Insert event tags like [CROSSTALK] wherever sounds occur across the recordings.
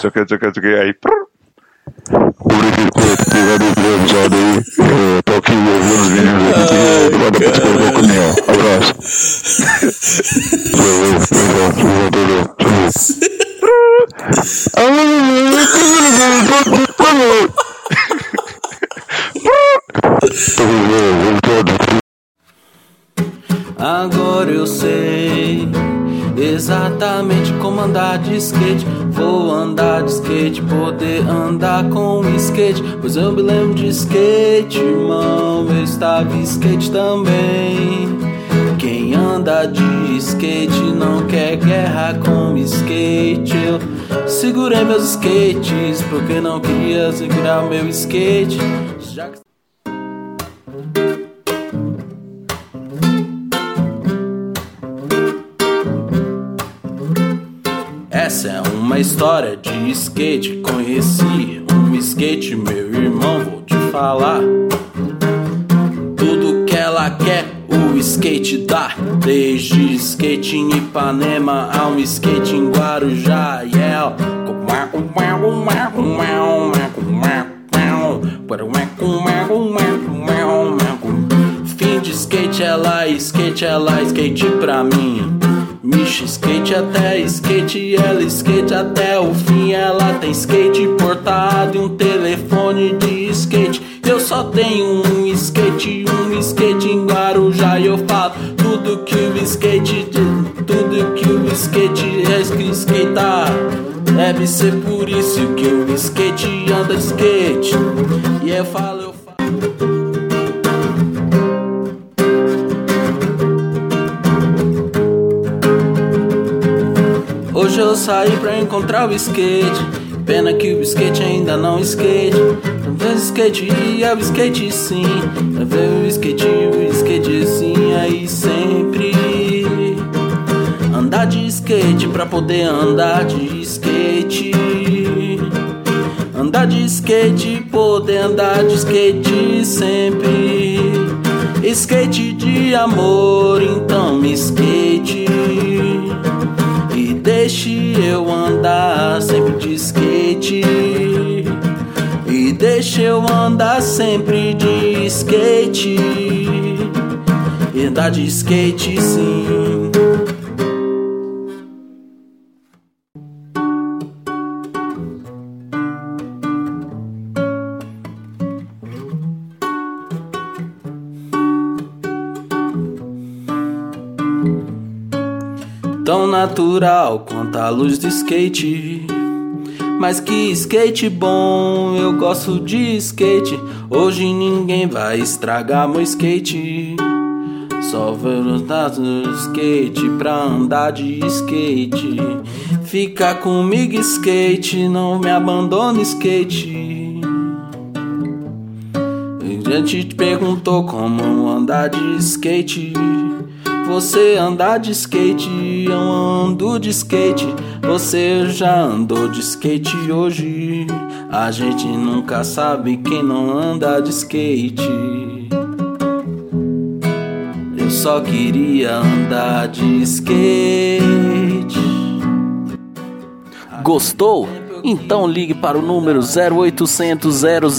sei o que, não sei o que, não sei o que. Aí. prrr. Obrigado, aí. Tô aqui ouvindo os meninos aqui. Dar pra um caminhão. Abraço. [LAUGHS] skate. Pois eu me lembro de skate, irmão. Eu estava skate também. Quem anda de skate não quer guerra com skate. Eu segurei meus skates porque não queria segurar meu skate. Uma história de skate. Conheci um skate, meu irmão, vou te falar. Tudo que ela quer, o skate dá. Desde skate em Ipanema a um skate em Guarujá. Yeah. Fim de skate, ela skate, ela skate pra mim. Micha skate até skate, ela skate até o fim. Ela tem skate portado e um telefone de skate. Eu só tenho um skate, um skate em Guarujá. E eu falo tudo que o skate tudo que o skate é skatear. Deve ser por isso que o skate anda skate. E eu falo. Hoje eu saí pra encontrar o skate. Pena que o skate ainda não skate. Talvez o skate é o skate sim. Talvez o skate, o skate sim. Aí sempre andar de skate pra poder andar de skate. Andar de skate, poder andar de skate sempre. Skate de amor, então me skate. Deixe eu andar sempre de skate. E deixe eu andar sempre de skate. E andar de skate sim. Tão natural quanto a luz do skate. Mas que skate bom, eu gosto de skate. Hoje ninguém vai estragar meu skate. Só velocidade do skate pra andar de skate. Fica comigo, skate, não me abandone, skate. A gente te perguntou como andar de skate. Você andar de skate, eu ando de skate. Você já andou de skate hoje. A gente nunca sabe quem não anda de skate. Eu só queria andar de skate. Gostou? Então ligue para o número 0800 000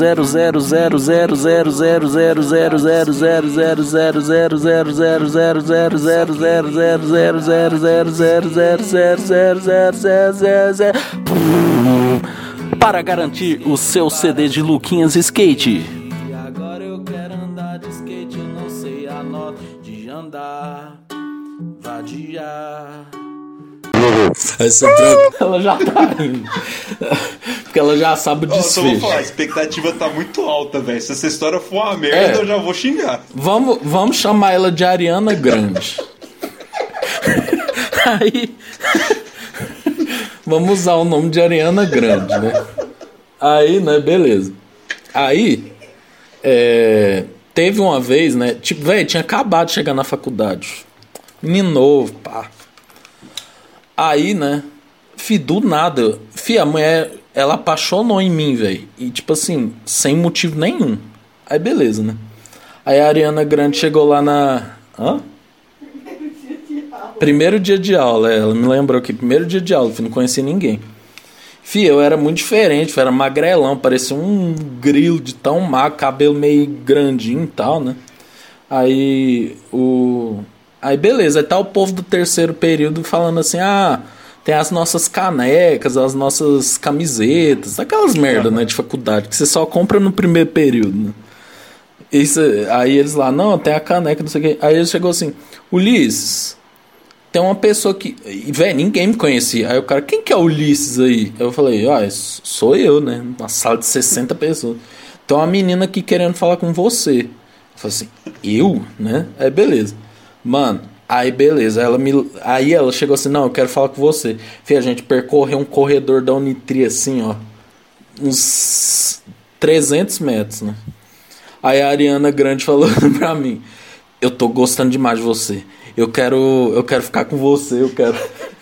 para garantir o seu CD de Luquinhas Skate. E agora eu quero andar de skate, eu não sei a nota de andar, vadiar. [LAUGHS] Essa troca. Ela já tá indo. Porque ela já sabe o Ó, só vou desfecho. falar, a expectativa tá muito alta, velho. Se essa história for uma merda, É. eu já vou xingar. Vamos, vamos chamar ela de Ariana Grande. [LAUGHS] Aí. Vamos usar o nome de Ariana Grande, né? Aí, né, beleza. Aí. é, teve uma vez, né? Tipo, velho, tinha acabado de chegar na faculdade. Menino novo, pá. Aí, né? Fi, do nada. Fi, a mulher, ela apaixonou em mim, velho. E, tipo assim, sem motivo nenhum. Aí, beleza, né? Aí a Ariana Grande chegou lá na. Hã? Primeiro dia de aula, ela me lembrou que primeiro dia de aula, não conhecia ninguém. Fih, eu era muito diferente, eu era magrelão, parecia um grilo de tão magro, cabelo meio grandinho e tal, né? Aí o. Aí beleza, aí tá o povo do terceiro período falando assim, ah, tem as nossas canecas, as nossas camisetas, aquelas merda, né, de faculdade, que você só compra no primeiro período, né? Isso, aí eles lá, não, tem a caneca, não sei o que. Aí ele chegou assim, Ulisses, tem uma pessoa que. Velho, ninguém me conhecia. Aí o cara, quem que é Ulisses aí? Eu falei, ah, sou eu, né? Uma sala de 60 pessoas. Tem uma menina aqui querendo falar com você. Eu falei assim, eu? Né? Aí beleza. Mano, aí beleza. Ela me, aí ela chegou assim, não, eu quero falar com você. Fih, a gente percorreu um corredor da Unitri assim, ó. Uns 300 metros, né? Aí a Ariana Grande [LAUGHS] falou pra mim: Eu tô gostando demais de você. Eu quero, eu quero ficar com você, eu quero. [LAUGHS]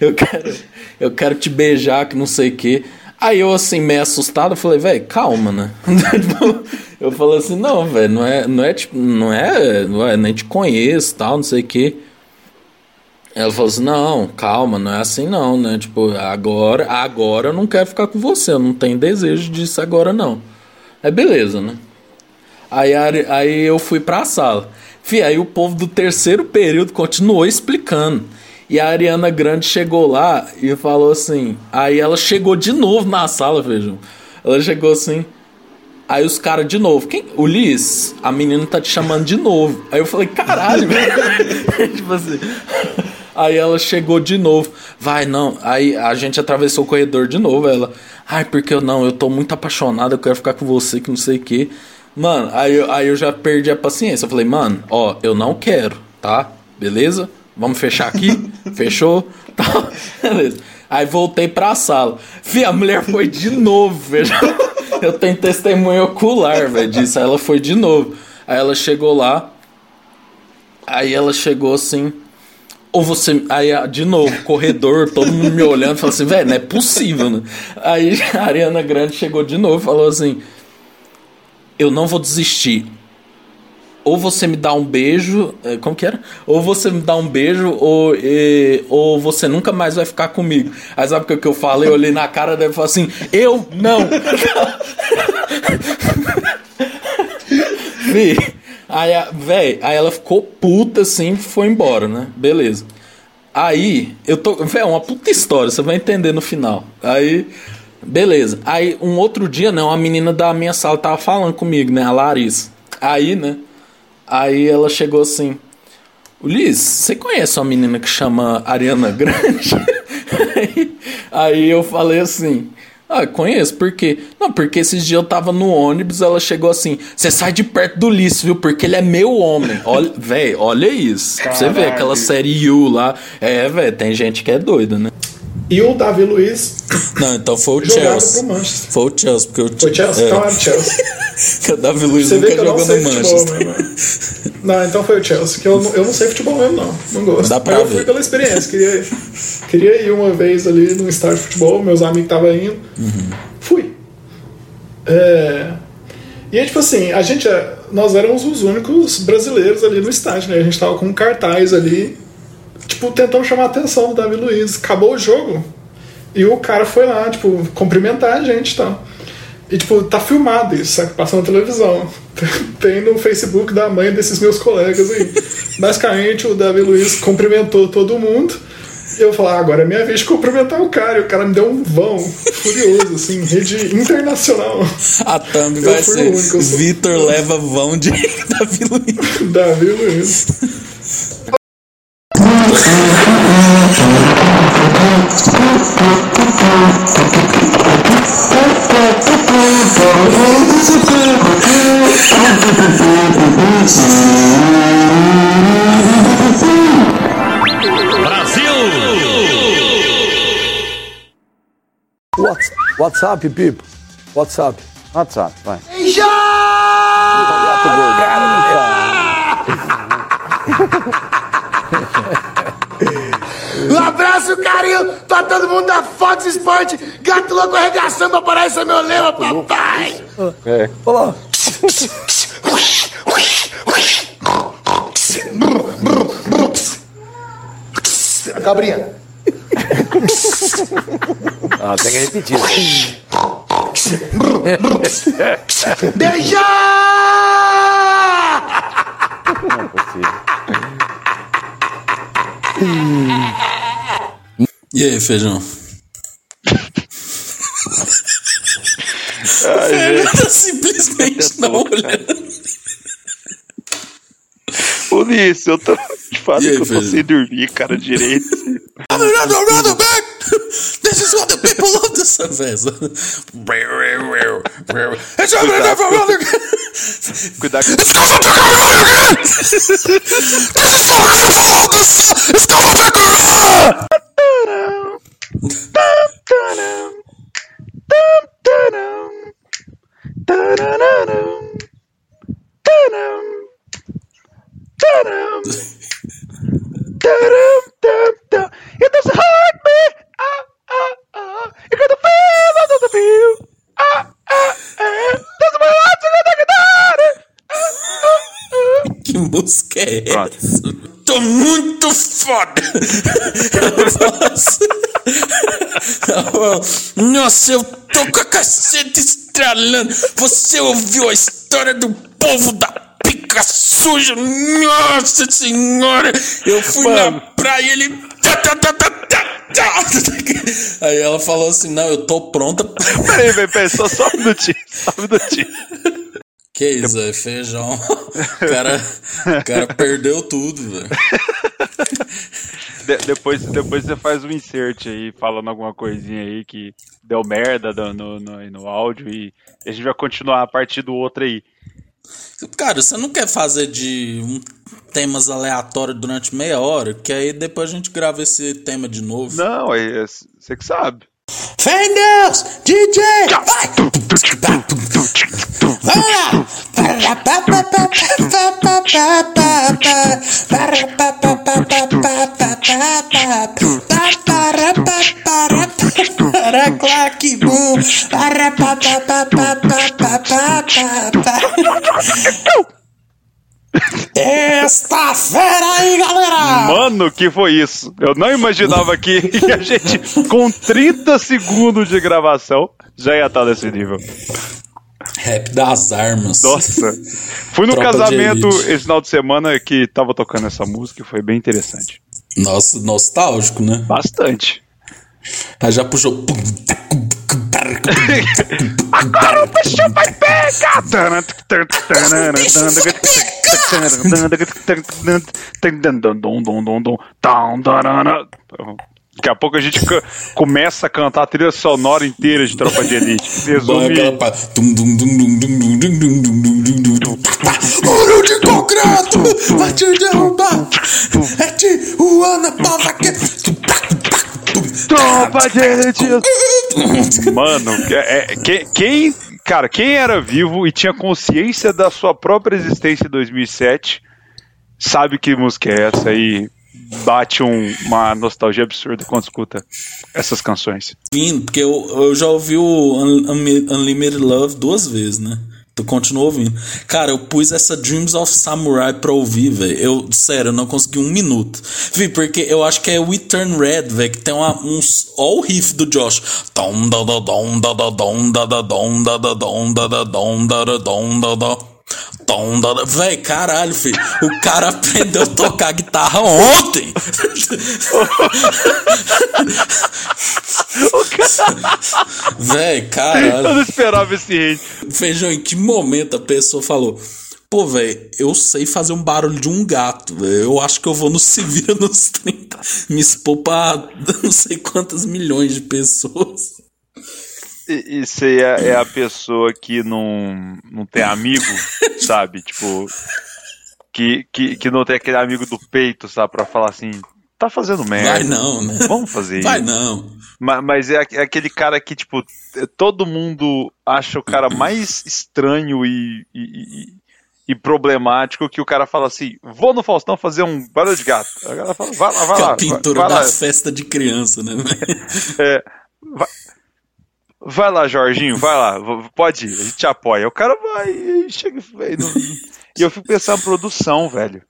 Eu quero, eu quero te beijar, que não sei o quê. Aí eu, assim, meio assustado, falei, velho, calma, né? [LAUGHS] eu falei assim, não, velho, não é, não é tipo, não é, não é, nem te conheço, tal, não sei o quê. Ela falou assim, não, calma, não é assim não, né? Tipo, agora, agora eu não quero ficar com você, eu não tenho desejo disso agora não. É beleza, né? Aí, aí eu fui pra sala. Fih, aí o povo do terceiro período continuou explicando. E a Ariana Grande chegou lá e falou assim. Aí ela chegou de novo na sala, vejam. Ela chegou assim. Aí os caras de novo. Quem? O Liz, a menina tá te chamando de novo. Aí eu falei, caralho, [LAUGHS] tipo assim. Aí ela chegou de novo. Vai, não. Aí a gente atravessou o corredor de novo. Ela, ai, porque eu não, eu tô muito apaixonada, eu quero ficar com você, que não sei o quê. Mano, aí, aí eu já perdi a paciência. Eu falei, mano, ó, eu não quero, tá? Beleza? Vamos fechar aqui? [LAUGHS] Fechou? Tá, beleza. Aí voltei pra sala. Fih, a mulher foi de novo, veja. Eu tenho testemunho ocular, velho, disso. Aí ela foi de novo. Aí ela chegou lá. Aí ela chegou assim. Ou você. Aí, de novo, corredor, todo mundo me olhando, falou assim, velho, não é possível, né? Aí [LAUGHS] a Ariana Grande chegou de novo e falou assim: eu não vou desistir. Ou você me dá um beijo, é, como que era? Ou você me dá um beijo, ou, e, ou você nunca mais vai ficar comigo. Aí sabe o que eu falei? Eu olhei na cara dela e falei assim: Eu não! [LAUGHS] aí, véi, aí ela ficou puta assim foi embora, né? Beleza. Aí, eu tô. Véi, uma puta história, você vai entender no final. Aí, Beleza. Aí um outro dia, né, uma menina da minha sala tava falando comigo, né, a Larissa. Aí, né, aí ela chegou assim: Ulisses, você conhece uma menina que chama Ariana Grande? aí, [LAUGHS] aí eu falei assim: ah, conheço, por quê? Não, porque esses dias eu tava no ônibus, ela chegou assim: você sai de perto do Ulisses, viu? Porque ele é meu homem. [LAUGHS] Olha, velho, olha isso. Caralho. Você vê aquela série U lá. É, velho, tem gente que é doida, né? E o Davi Luiz. Não, então foi o Chelsea. Foi o Chelsea, porque o Foi Chelsea? É. Então era o Chelsea. que [LAUGHS] o Davi Luiz Você nunca jogou no Manchester. Futebol, não, então foi o Chelsea, que eu, eu não sei futebol mesmo, não. Não gosto. Dá pra ver. eu fui pela experiência. Queria, queria ir uma vez ali num estádio de futebol, meus amigos estavam indo. Uhum. Fui. É... E aí, tipo assim, a gente. É, nós éramos os únicos brasileiros ali no estádio, né? A gente tava com um cartaz ali tipo, tentando chamar a atenção do Davi Luiz. Acabou o jogo e o cara foi lá, tipo, cumprimentar a gente e tal. E, tipo, tá filmado isso, sabe? Passando na televisão. [LAUGHS] Tem no Facebook da mãe desses meus colegas aí. [LAUGHS] Basicamente, o Davi Luiz cumprimentou todo mundo. E eu falei, ah, agora é minha vez de cumprimentar o cara. E o cara me deu um vão furioso, assim, rede internacional. A thumb vai ser Vitor leva vão de [LAUGHS] Davi Luiz. Davi Luiz. WhatsApp, Pipo? WhatsApp. WhatsApp, vai. Já! Um abraço, carinho pra todo mundo da Fox Sport. Gato louco arregaçando pra parar esse é meu lema, papai. É. Olá. A cabrinha. Ah, tem que repetir. Beijar! Não é possível. E aí, feijão? Ai, gente. Tá simplesmente não olhando. Tudo eu tô [LAUGHS] te falando que eu tô sem dormir, cara, direito. [LAUGHS] I'm not around back! This is what the people love the sunfest. It's all about the again! This is what the It's called the é Pronto. essa? Tô muito foda! Nossa, eu tô com a caceta estralando. Você ouviu a história do povo da pica suja? Nossa senhora! Eu fui na praia e ele. tá, tá, tá, tá, tá, tá. Aí ela falou assim: Não, eu tô pronta. Peraí, peraí, peraí, só, só um minutinho, só um minutinho. Que isso, é feijão. [LAUGHS] O cara, o cara perdeu tudo, velho. De- depois, depois você faz um insert aí, falando alguma coisinha aí que deu merda no, no, no, áudio e a gente vai continuar a partir do outro aí. Cara, você não quer fazer de um, temas aleatórios durante meia hora? Que aí depois a gente grava esse tema de novo. Não, é, é- você que sabe. Fé Deus, DJ! Vai! Vai! que bom! Esta fera aí, galera! Mano, que foi isso? Eu não imaginava que [LAUGHS] a gente, com 30 segundos de gravação, já ia estar nesse nível. Rap das armas. Nossa. Fui no casamento esse final de semana que tava tocando essa música e foi bem interessante. Nossa, nostálgico, né? Bastante. Aí já puxou. Agora o bicho vai pegar! Daqui a pouco a gente começa a cantar a trilha sonora inteira de Tropa de Elite. Resume. Muro de concreto vai te derrubar! É Tijuana, pava que Tropa de [LAUGHS] Elite. Mano, é- é- quem, quem- cara, quem era vivo e tinha consciência da sua própria existência em 2007 sabe que música é essa e bate um- uma nostalgia absurda quando escuta essas canções. Vindo, porque eu, eu já ouvi o Un- Unlimited Love duas vezes, né? Tu continua ouvindo. Cara, eu pus essa Dreams of Samurai pra ouvir, velho. Eu, sério, eu não consegui um minuto. Vi, porque eu acho que é We Turn Red, velho, que tem uma, uns. Ó o riff do Josh. Véi, caralho, filho. O cara [LAUGHS] aprendeu a tocar guitarra ontem. [LAUGHS] [LAUGHS] Véi, Eu caralho. não esperava esse hate. Feijão, em que momento a pessoa falou: Pô, velho, eu sei fazer um barulho de um gato, velho. Eu acho que eu vou no [LAUGHS] Se Vira nos 30 me expor pra [LAUGHS] não sei quantas milhões de pessoas. E- Isso aí é, é a pessoa que não, não tem amigo, sabe? Tipo, que, que, que não tem aquele amigo do peito, sabe? Pra falar assim, tá fazendo merda. Vai não, né? Vamos fazer Vai isso. não. Ma- Mas é é aquele cara que, tipo, t- todo mundo acha o cara mais estranho e, e, e- problemático que o cara fala assim: vou no Faustão fazer um barulho de gato. A galera fala: vai lá, vai é lá. a pintura vai, da lá, festa de criança, né? velho? [LAUGHS] é, vai, vai lá, Jorginho, vai lá, pode ir, a gente te apoia. O cara vai e chega. e E eu fico pensando na produção, velho.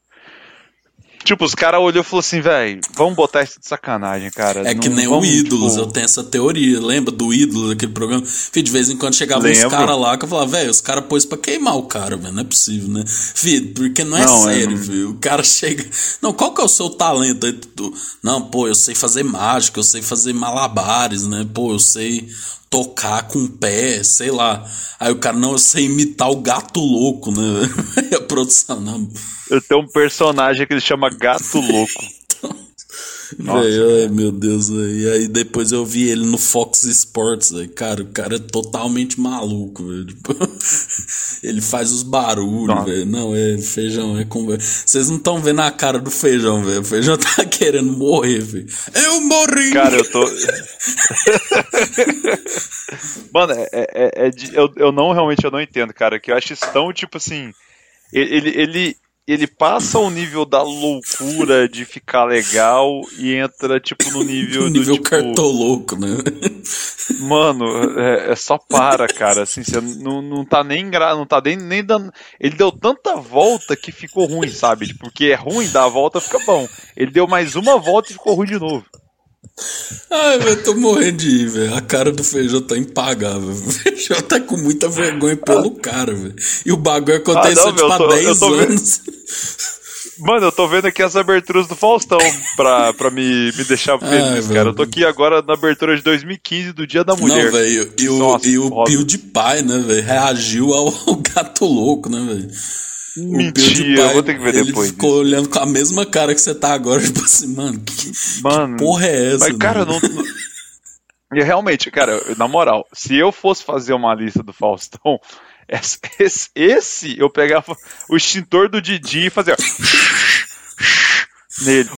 Tipo, os caras olhou e falou assim, velho, vamos botar isso de sacanagem, cara. É que Não nem vamos, o Ídolos, tipo, eu tenho essa teoria. Lembra do Ídolos, aquele programa? Fih, de vez em quando chegava uns Lembro. caras lá que eu falava, velho, os caras pôs pra queimar o cara, velho. Não é possível, né? Fih, porque não é Não, é, sério, não- viu? O cara [LAUGHS] chega. Não, qual que é o seu talento Não, pô, eu sei fazer mágica, eu sei fazer malabares, né? Pô, eu sei tocar com o pé, sei lá. Aí o cara, não, eu sei imitar o gato louco, né? [LAUGHS] A produção, não. Eu tenho um personagem que ele chama Gato Louco. [LAUGHS] Ai, meu Deus, véi. E aí depois eu vi ele no Fox Sports, véi. cara, o cara é totalmente maluco, velho. Tipo, [LAUGHS] ele faz os barulhos, velho. Não, é feijão, é com. Vocês não estão vendo a cara do feijão, velho. O feijão [LAUGHS] tá querendo morrer, velho. Eu morri! Cara, eu tô. Mano, é, é, é de- eu, eu não realmente eu não entendo, cara. Que eu acho isso tão tipo assim. Ele, ele, ele passa o nível da loucura de ficar legal e entra, tipo, no nível. [LAUGHS] o do, nível tipo, cartoloco, né? Mano, é, é só para, cara. Assim, você não, não tá nem gra... não tá nem, nem dando. Ele deu tanta volta que ficou ruim, sabe? Porque é ruim, dá a volta fica bom. Ele deu mais uma volta e ficou ruim de novo. Ai, velho, tô morrendo de ir, velho. A cara do feijão tá impagável. [LAUGHS] O feijão tá com muita vergonha pelo cara, velho. E o bagulho aconteceu Ah, não, tipo há eu tô- eu 10 tô vendo. anos. Mano, eu tô vendo aqui as aberturas do Faustão pra, pra me, me deixar feliz, Ai, cara. Eu tô aqui agora na abertura de 2015 do Dia da Mulher. Não, velho, e o, Nossa, e o foda. PewDiePie, né, velho, reagiu ao, ao gato louco, né, velho? Mentira, eu vou ter que ver ele depois ficou olhando com a mesma cara que você tá agora, [LAUGHS] tipo assim, mano, que, Mano, que porra é essa? Mas, cara, não. E realmente, cara, na moral, se eu fosse fazer uma lista do Faustão, [LAUGHS] esse, esse, esse eu pegava o extintor do Didi e fazia. [LAUGHS] nele.